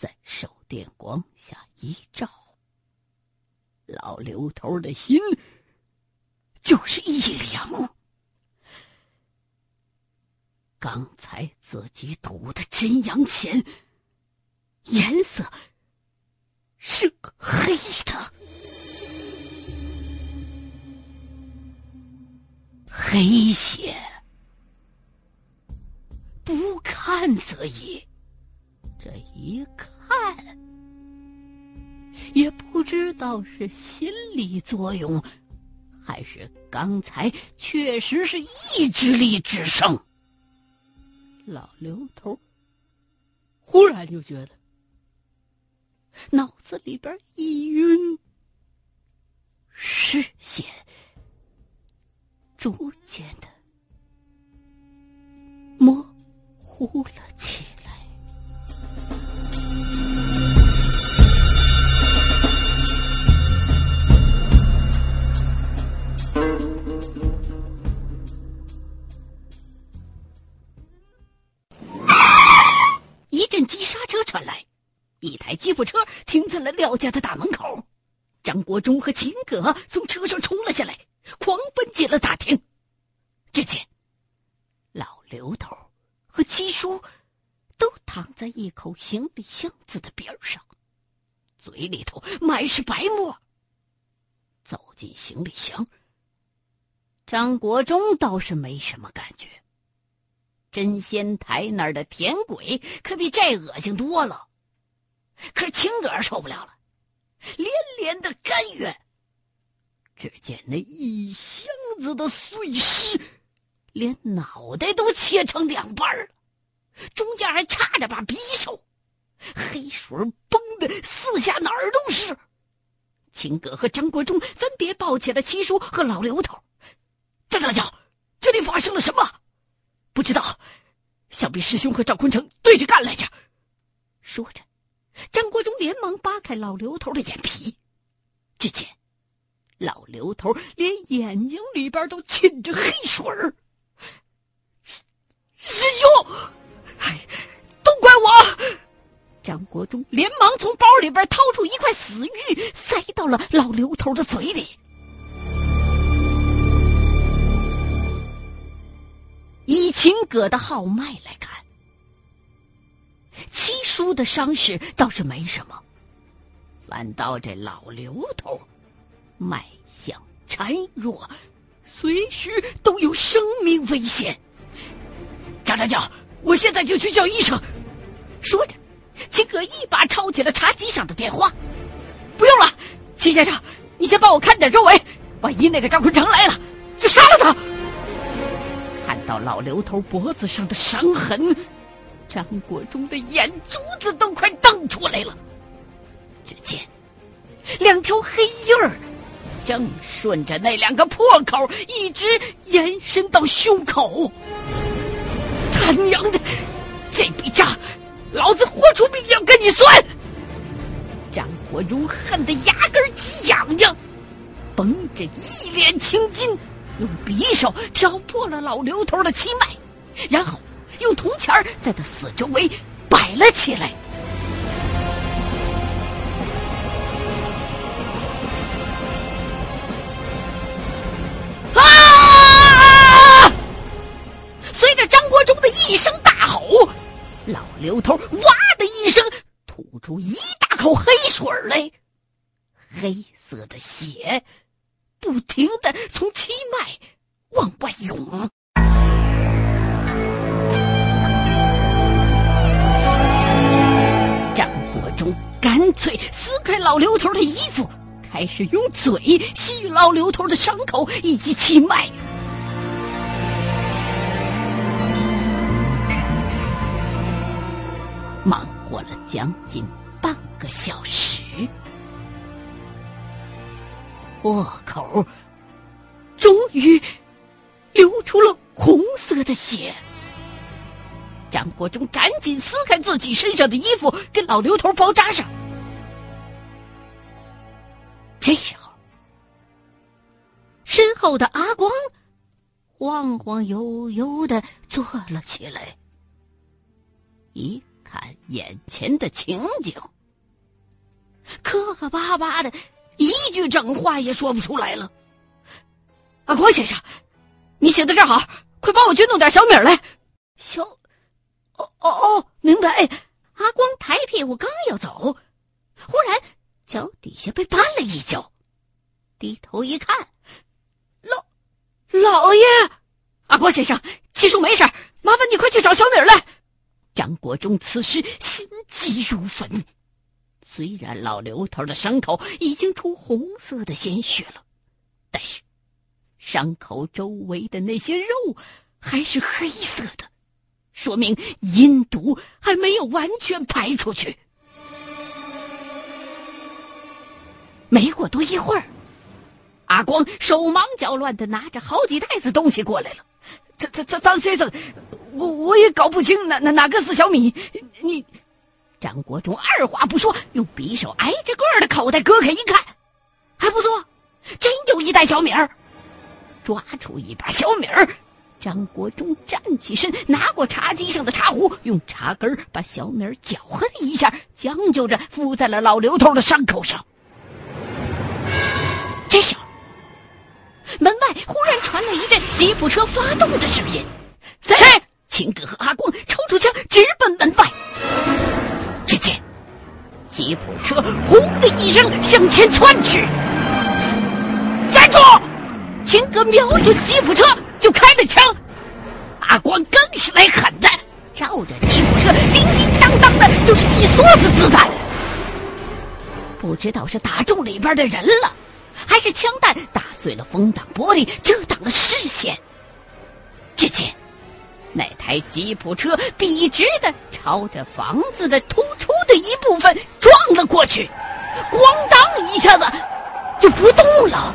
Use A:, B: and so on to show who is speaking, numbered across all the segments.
A: 在手电光下一照，老刘头的心就是一凉。刚才自己吐的真阳钱，颜色是黑的，黑血。不看则已，这一看，也不知道是心理作用，还是刚才确实是意志力制胜。老刘头忽然就觉得脑子里边一晕，视线逐渐的模糊了吉普车停在了廖家的大门口。张国忠和秦葛从车上冲了下来，狂奔进了大厅。只见老刘头和七叔都躺在一口行李箱子的边上，嘴里头满是白沫。走进行李箱，张国忠倒是没什么感觉。真仙台那儿的甜鬼可比这恶心多了，可是秦葛受不了了，连连的干哕。只见那一箱子的碎尸，连脑袋都切成两半了，中间还插着把匕首，黑水崩的四下哪儿都是。秦葛和张国忠分别抱起了七叔和老刘头。张大脚，这里发生了什么？不知道，想必师兄和赵坤成对着干来着。说着，张国忠连忙扒开老刘头的眼皮，只见老刘头连眼睛里边都浸着黑水儿。师师兄，哎，都怪我！张国忠连忙从包里边掏出一块死玉，塞到了老刘头的嘴里。以秦葛的号脉来看，七叔的伤势倒是没什么，反倒这老刘头脉象孱弱，随时都有生命危险。张长教，我现在就去叫医生。说着，秦葛一把抄起了茶几上的电话。不用了，秦先生，你先帮我看点周围，万一那个张坤成来了，就杀了他。看到老刘头脖子上的伤痕，张国忠的眼珠子都快瞪出来了。只见两条黑印儿正顺着那两个破口一直延伸到胸口。他娘的，这笔账，老子豁出命要跟你算！张国忠恨得牙根直痒痒，绷着一脸青筋。用匕首挑破了老刘头的七脉，然后用铜钱儿在他四周围摆了起来。啊！随着张国忠的一声大吼，老刘头哇的一声吐出一大口黑水来，黑色的血。不停的从七脉往外涌，中干脆撕开老刘头的衣服，开始用嘴吸老刘头的伤口以及气脉。忙活了将近半个小时。破口终于流出了红色的血。张国忠赶紧撕开自己身上的衣服，给老刘头包扎上。这时候，身后的阿光晃晃悠悠的坐了起来，一看眼前的情景，磕磕巴巴的，一句整话也说不出来了。阿光先生，你写的正好，快帮我去弄点小米来。小，哦哦哦，明白。阿光抬屁股刚要走，忽然脚底下被绊了一跤，低头一看，老老爷，阿光先生，七叔没事，麻烦你快去找小米来。张国忠此时心急如焚，虽然老刘头的伤口已经出红色的鲜血了，但是伤口周围的那些肉还是黑色的，说明阴毒还没有完全排出去。没过多一会儿，阿光手忙脚乱的拿着好几袋子东西过来了。张张张张先生。我我也搞不清哪哪哪个是小米，你张国忠二话不说，用匕首挨着个的口袋割开一看，还不错，真有一袋小米儿。抓出一把小米儿，张国忠站起身，拿过茶几上的茶壶，用茶根把小米儿搅和了一下，将就着敷在了老刘头的伤口上。这时候，门外忽然传来一阵吉普车发动的声音，
B: 谁？
A: 秦哥和阿光抽出枪，直奔门外。只见吉普车“轰”的一声向前窜去，
B: 站住！
A: 秦哥瞄准吉普车就开了枪，阿光更是来狠的，照着吉普车叮叮当当的就是一梭子子弹。不知道是打中里边的人了，还是枪弹打碎了风挡玻璃，遮挡了视线。只见。那台吉普车笔直的朝着房子的突出的一部分撞了过去，咣当一下子就不动了。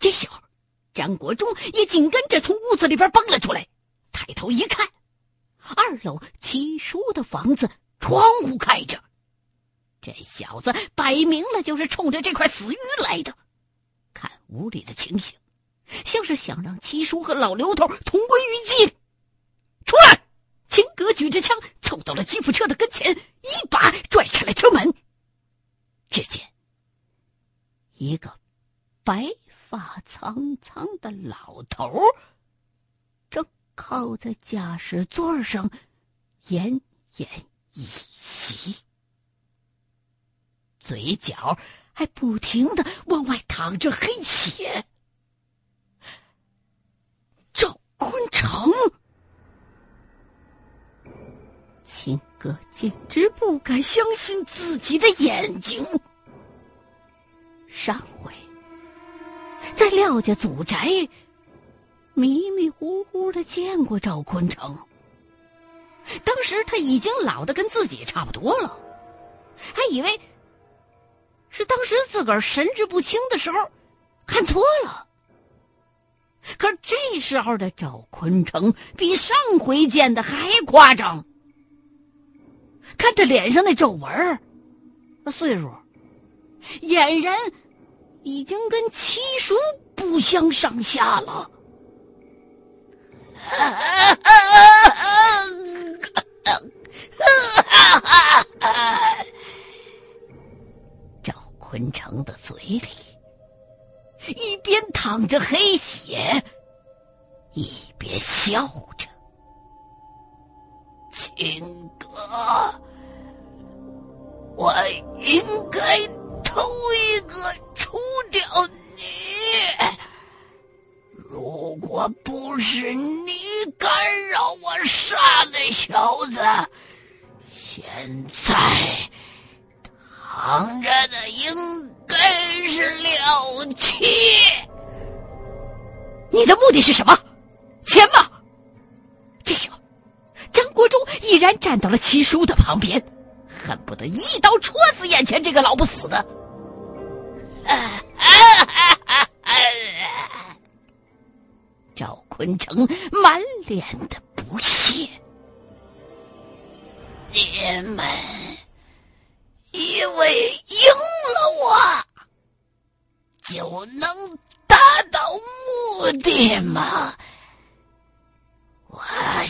A: 这时候，张国忠也紧跟着从屋子里边蹦了出来，抬头一看，二楼七叔的房子窗户开着，这小子摆明了就是冲着这块死鱼来的。看屋里的情形。像是想让七叔和老刘头同归于尽。出来！秦格举着枪凑到了吉普车的跟前，一把拽开了车门。只见一个白发苍苍的老头正靠在驾驶座上，奄奄一息，嘴角还不停的往外淌着黑血。昆城，秦哥简直不敢相信自己的眼睛。上回在廖家祖宅，迷迷糊糊的见过赵昆城。当时他已经老的跟自己差不多了，还以为是当时自个儿神志不清的时候看错了。可这时候的赵坤城比上回见的还夸张，看他脸上那皱纹那岁数，俨然已经跟七叔不相上下了。赵坤城的嘴里。一边淌着黑血，一边笑着。秦哥，我应该头一个除掉你。如果不是你干扰我杀那小子，现在躺着的应。该是了七，你的目的是什么？钱吗？这时候，张国忠已然站到了七叔的旁边，恨不得一刀戳死眼前这个老不死的。赵坤城满脸的不屑，你们。以为赢了我就能达到目的吗？我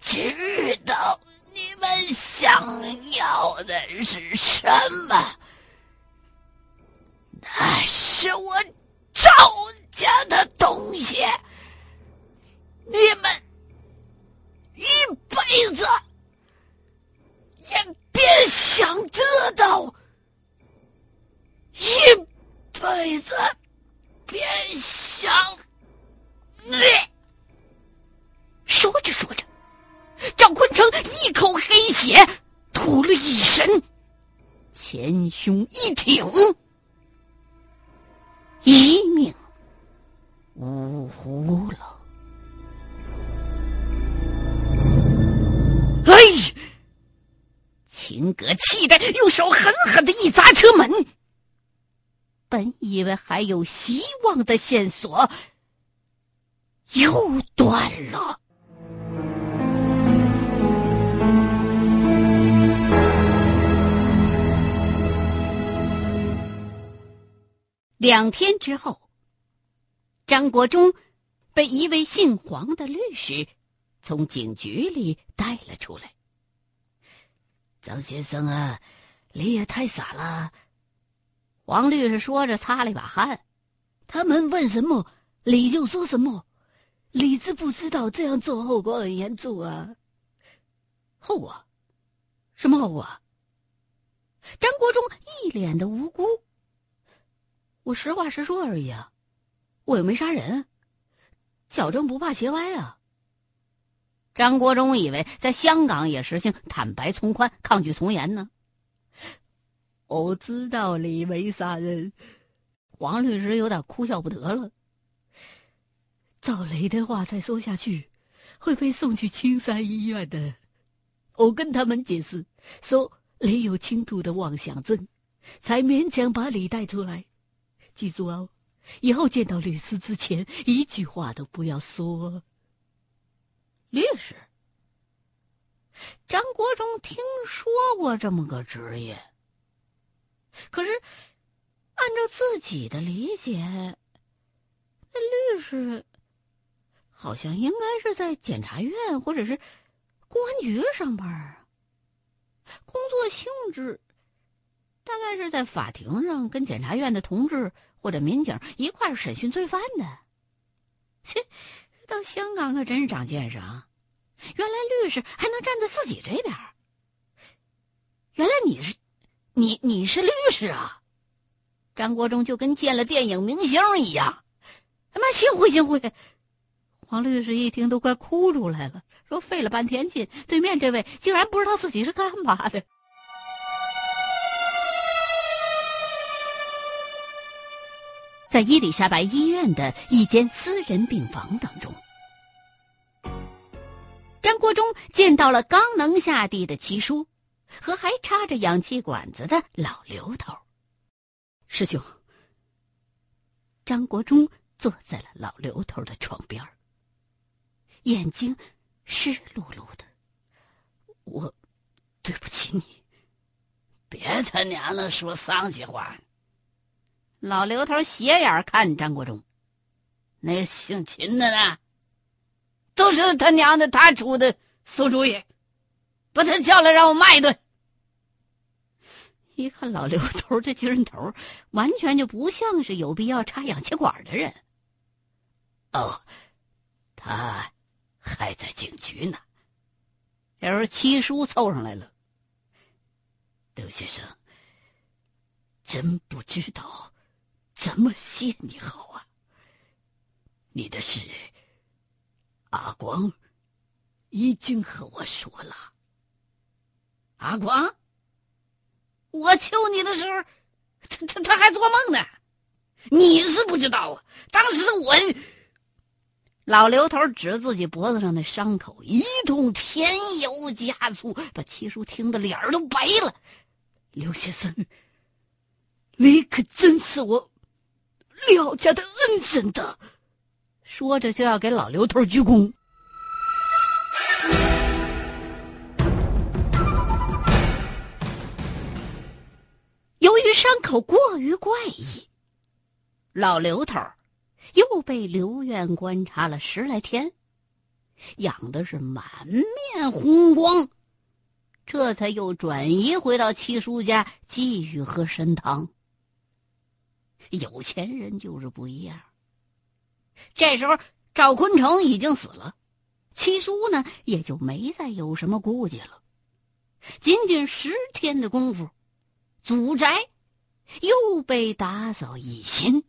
A: 知道你们想要的是什么？是我赵家的东西，你们一辈子也别想得到，一辈子别想。说着说着，赵坤成一口黑血吐了一身，前胸一挺。一命呜呼了！哎，秦格气得用手狠狠的一砸车门。本以为还有希望的线索，又断了。两天之后，张国忠被一位姓黄的律师从警局里带了出来。张先生啊，你也太傻了！黄律师说着，擦了一把汗。他们问什么，你就说什么。你知不知道这样做后果很严重啊？后果？什么后果？张国忠一脸的无辜。我实话实说而已啊，我又没杀人，矫正不怕斜歪啊。张国忠以为在香港也实行坦白从宽、抗拒从严呢。我知道你没杀人，黄律师有点哭笑不得了。照雷的话再说下去，会被送去青山医院的。我跟他们解释说，你有轻度的妄想症，才勉强把你带出来。记住哦，以后见到律师之前，一句话都不要说。律师，张国忠听说过这么个职业，可是按照自己的理解，那律师好像应该是在检察院或者是公安局上班啊，工作性质大概是在法庭上跟检察院的同志。或者民警一块审讯罪犯的，切，到香港可真是长见识啊！原来律师还能站在自己这边。原来你是，你你是律师啊！张国忠就跟见了电影明星一样，他妈幸会幸会！黄律师一听都快哭出来了，说费了半天劲，对面这位竟然不知道自己是干嘛的。在伊丽莎白医院的一间私人病房当中，张国忠见到了刚能下地的七叔，和还插着氧气管子的老刘头。师兄，张国忠坐在了老刘头的床边，眼睛湿漉漉的。我对不起你，
B: 别他娘的说丧气话。
A: 老刘头斜眼看张国忠，
B: 那姓秦的呢？都是他娘的他出的馊主意，把他叫来让我骂一顿。
A: 一看老刘头这精神头，完全就不像是有必要插氧气管的人。
B: 哦，他还在警局呢。
A: 这时七叔凑上来了，
B: 刘先生，真不知道。怎么谢你好啊？你的事，阿光已经和我说了。
A: 阿光，我求你的时候，他他他还做梦呢。你是不知道啊，当时我……老刘头指自己脖子上的伤口，一通添油加醋，把七叔听得脸都白了。
B: 刘先生，你可真是我。廖家的恩人的，
A: 说着就要给老刘头鞠躬。由于伤口过于怪异，老刘头又被留院观察了十来天，养的是满面红光，这才又转移回到七叔家继续喝参汤。有钱人就是不一样。这时候赵坤成已经死了，七叔呢也就没再有什么顾忌了。仅仅十天的功夫，祖宅又被打扫一新，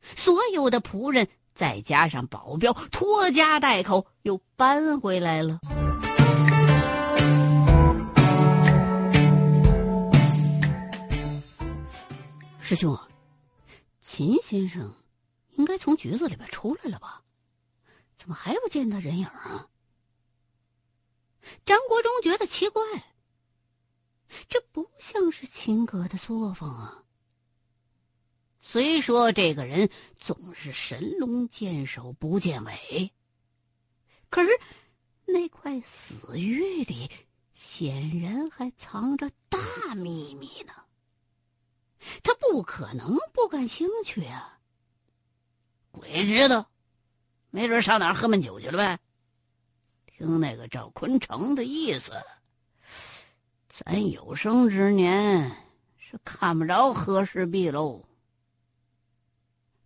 A: 所有的仆人再加上保镖，拖家带口又搬回来了。师兄，啊秦先生应该从局子里边出来了吧？怎么还不见他人影啊？张国忠觉得奇怪，这不像是秦阁的作风啊。虽说这个人总是神龙见首不见尾，可是那块死玉里显然还藏着大秘密呢。不可能不感兴趣啊！鬼知道，没准上哪儿喝闷酒去了呗。听那个赵坤成的意思，咱有生之年是看不着和氏璧喽。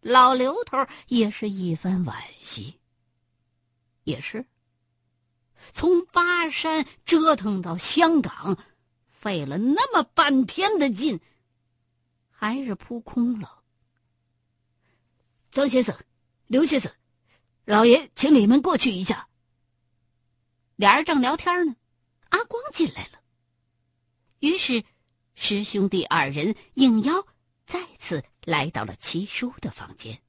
A: 老刘头也是一番惋惜。也是，从巴山折腾到香港，费了那么半天的劲。还是扑空了。张先生、刘先生，老爷请你们过去一下。俩人正聊天呢，阿光进来了。于是，师兄弟二人应邀，再次来到了七叔的房间。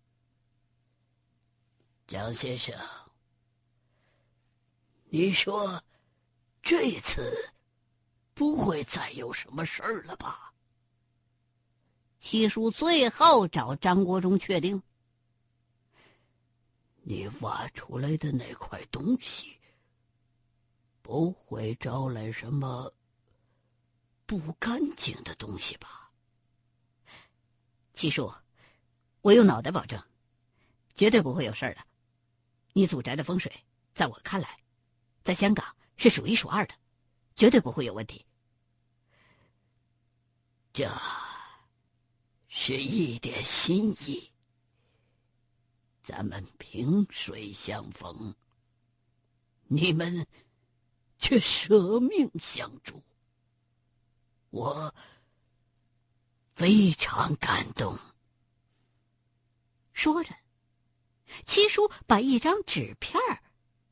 B: 张先生，你说，这次不会再有什么事儿了吧？
A: 七叔最后找张国忠确定：“
B: 你挖出来的那块东西，不会招来什么不干净的东西吧？”
A: 七叔，我用脑袋保证，绝对不会有事儿的。你祖宅的风水，在我看来，在香港是数一数二的，绝对不会有问题。
B: 这。是一点心意，咱们萍水相逢，你们却舍命相助，我非常感动。
A: 说着，七叔把一张纸片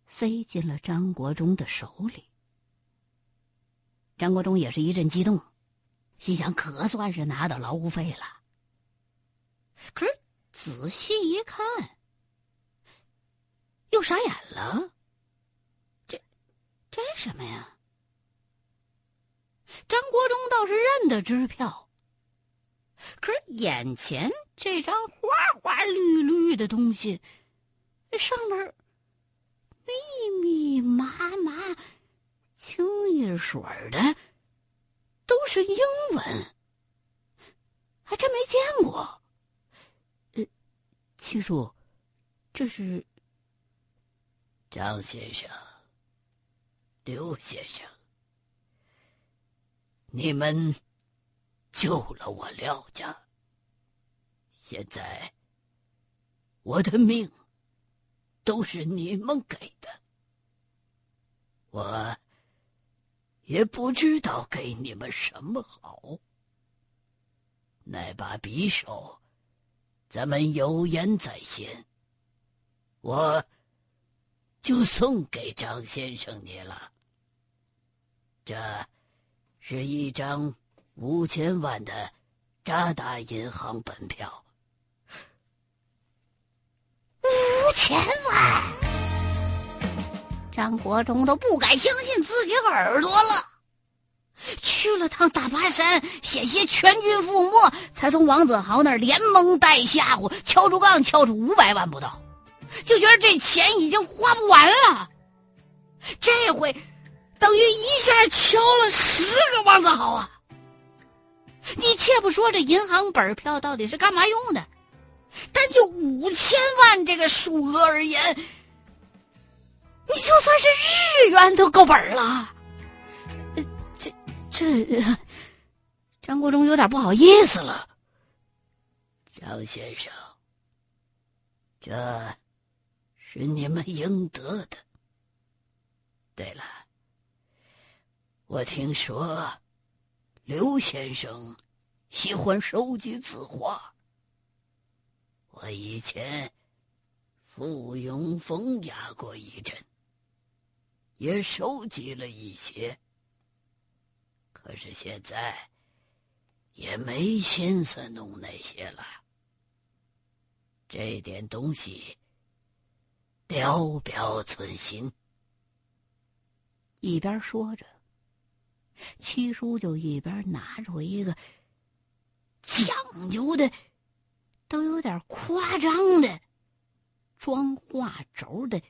A: 塞进了张国忠的手里。张国忠也是一阵激动，心想：可算是拿到劳务费了。可是仔细一看，又傻眼了。这这什么呀？张国忠倒是认得支票，可是眼前这张花花绿绿的东西，上面密密麻麻、清一水的都是英文，还真没见过。七叔，这是
B: 张先生、刘先生，你们救了我廖家。现在我的命都是你们给的，我也不知道给你们什么好。那把匕首。咱们有言在先，我就送给张先生你了。这是一张五千万的渣打银行本票。
A: 五千万！张国忠都不敢相信自己耳朵了。去了趟大巴山，险些全军覆没，才从王子豪那儿连蒙带吓唬，敲竹杠敲出五百万不到，就觉得这钱已经花不完了。这回，等于一下敲了十个王子豪啊！你且不说这银行本票到底是干嘛用的，单就五千万这个数额而言，你就算是日元都够本了。这张国忠有点不好意思了。
B: 张先生，这是你们应得的。对了，我听说刘先生喜欢收集字画。我以前附庸风雅过一阵，也收集了一些。可是现在也没心思弄那些了。这点东西表表寸心。
A: 一边说着，七叔就一边拿出一个讲究的。都有点夸张的，装画轴的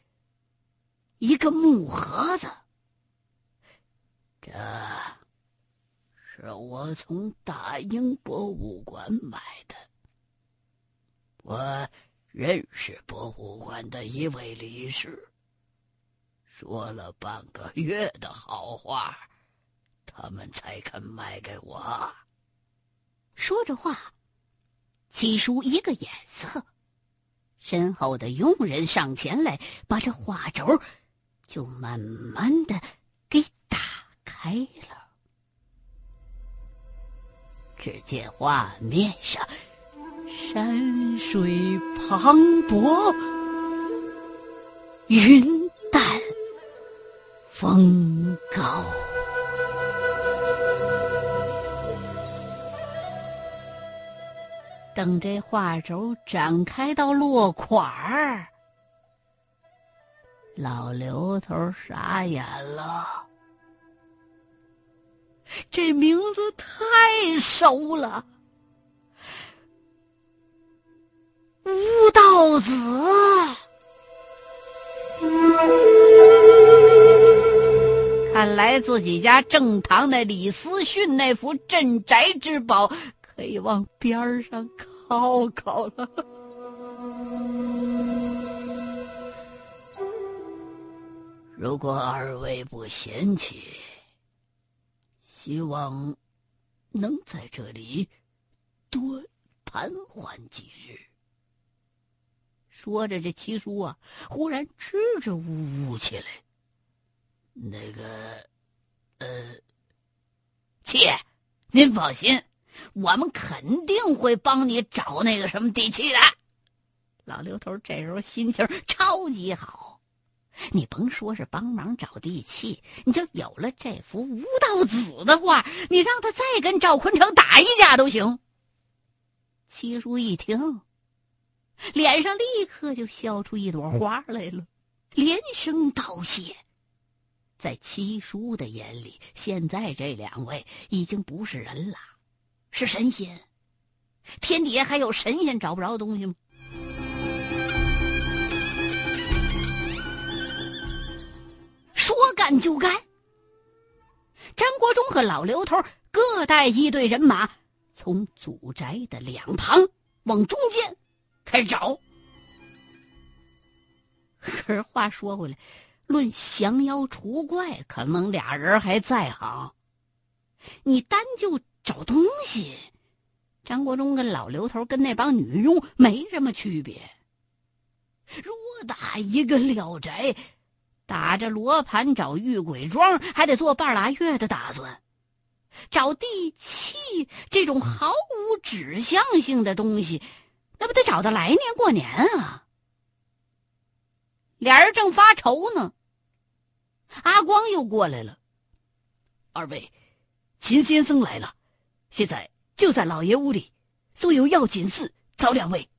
A: 一个木盒子。
B: 这是我从大英博物馆买的。我认识博物馆的一位理事，说了半个月的好话，他们才肯卖给我。
A: 说着话。七叔一个眼色，身后的佣人上前来，把这画轴就慢慢的给打开了。只见画面上山水磅礴，云淡风高。等这画轴展开到落款儿，老刘头傻眼了。这名字太熟了，吴道子。看来自己家正堂的李思训那幅镇宅之宝。可以往边上靠靠了。
B: 如果二位不嫌弃，希望能在这里多盘桓几日。
A: 说着，这七叔啊，忽然支支吾吾起来。
B: 那个，呃，
A: 妾，您放心。我们肯定会帮你找那个什么地契的。老刘头这时候心情超级好，你甭说是帮忙找地契，你就有了这幅吴道子的画，你让他再跟赵坤成打一架都行。七叔一听，脸上立刻就笑出一朵花来了，连声道谢。在七叔的眼里，现在这两位已经不是人了。是神仙，天底下还有神仙找不着东西吗？干就干。张国忠和老刘头各带一队人马，从祖宅的两旁往中间开始找。可是话说回来，论降妖除怪，可能俩人还在行。你单就。找东西，张国忠跟老刘头跟那帮女佣没什么区别。偌大一个了宅，打着罗盘找玉鬼庄，还得做半拉月的打算。找地契这种毫无指向性的东西，那不得找到来年过年啊？俩人正发愁呢，阿光又过来了。
C: 二位，秦先生来了。现在就在老爷屋里，说有要紧事找两位。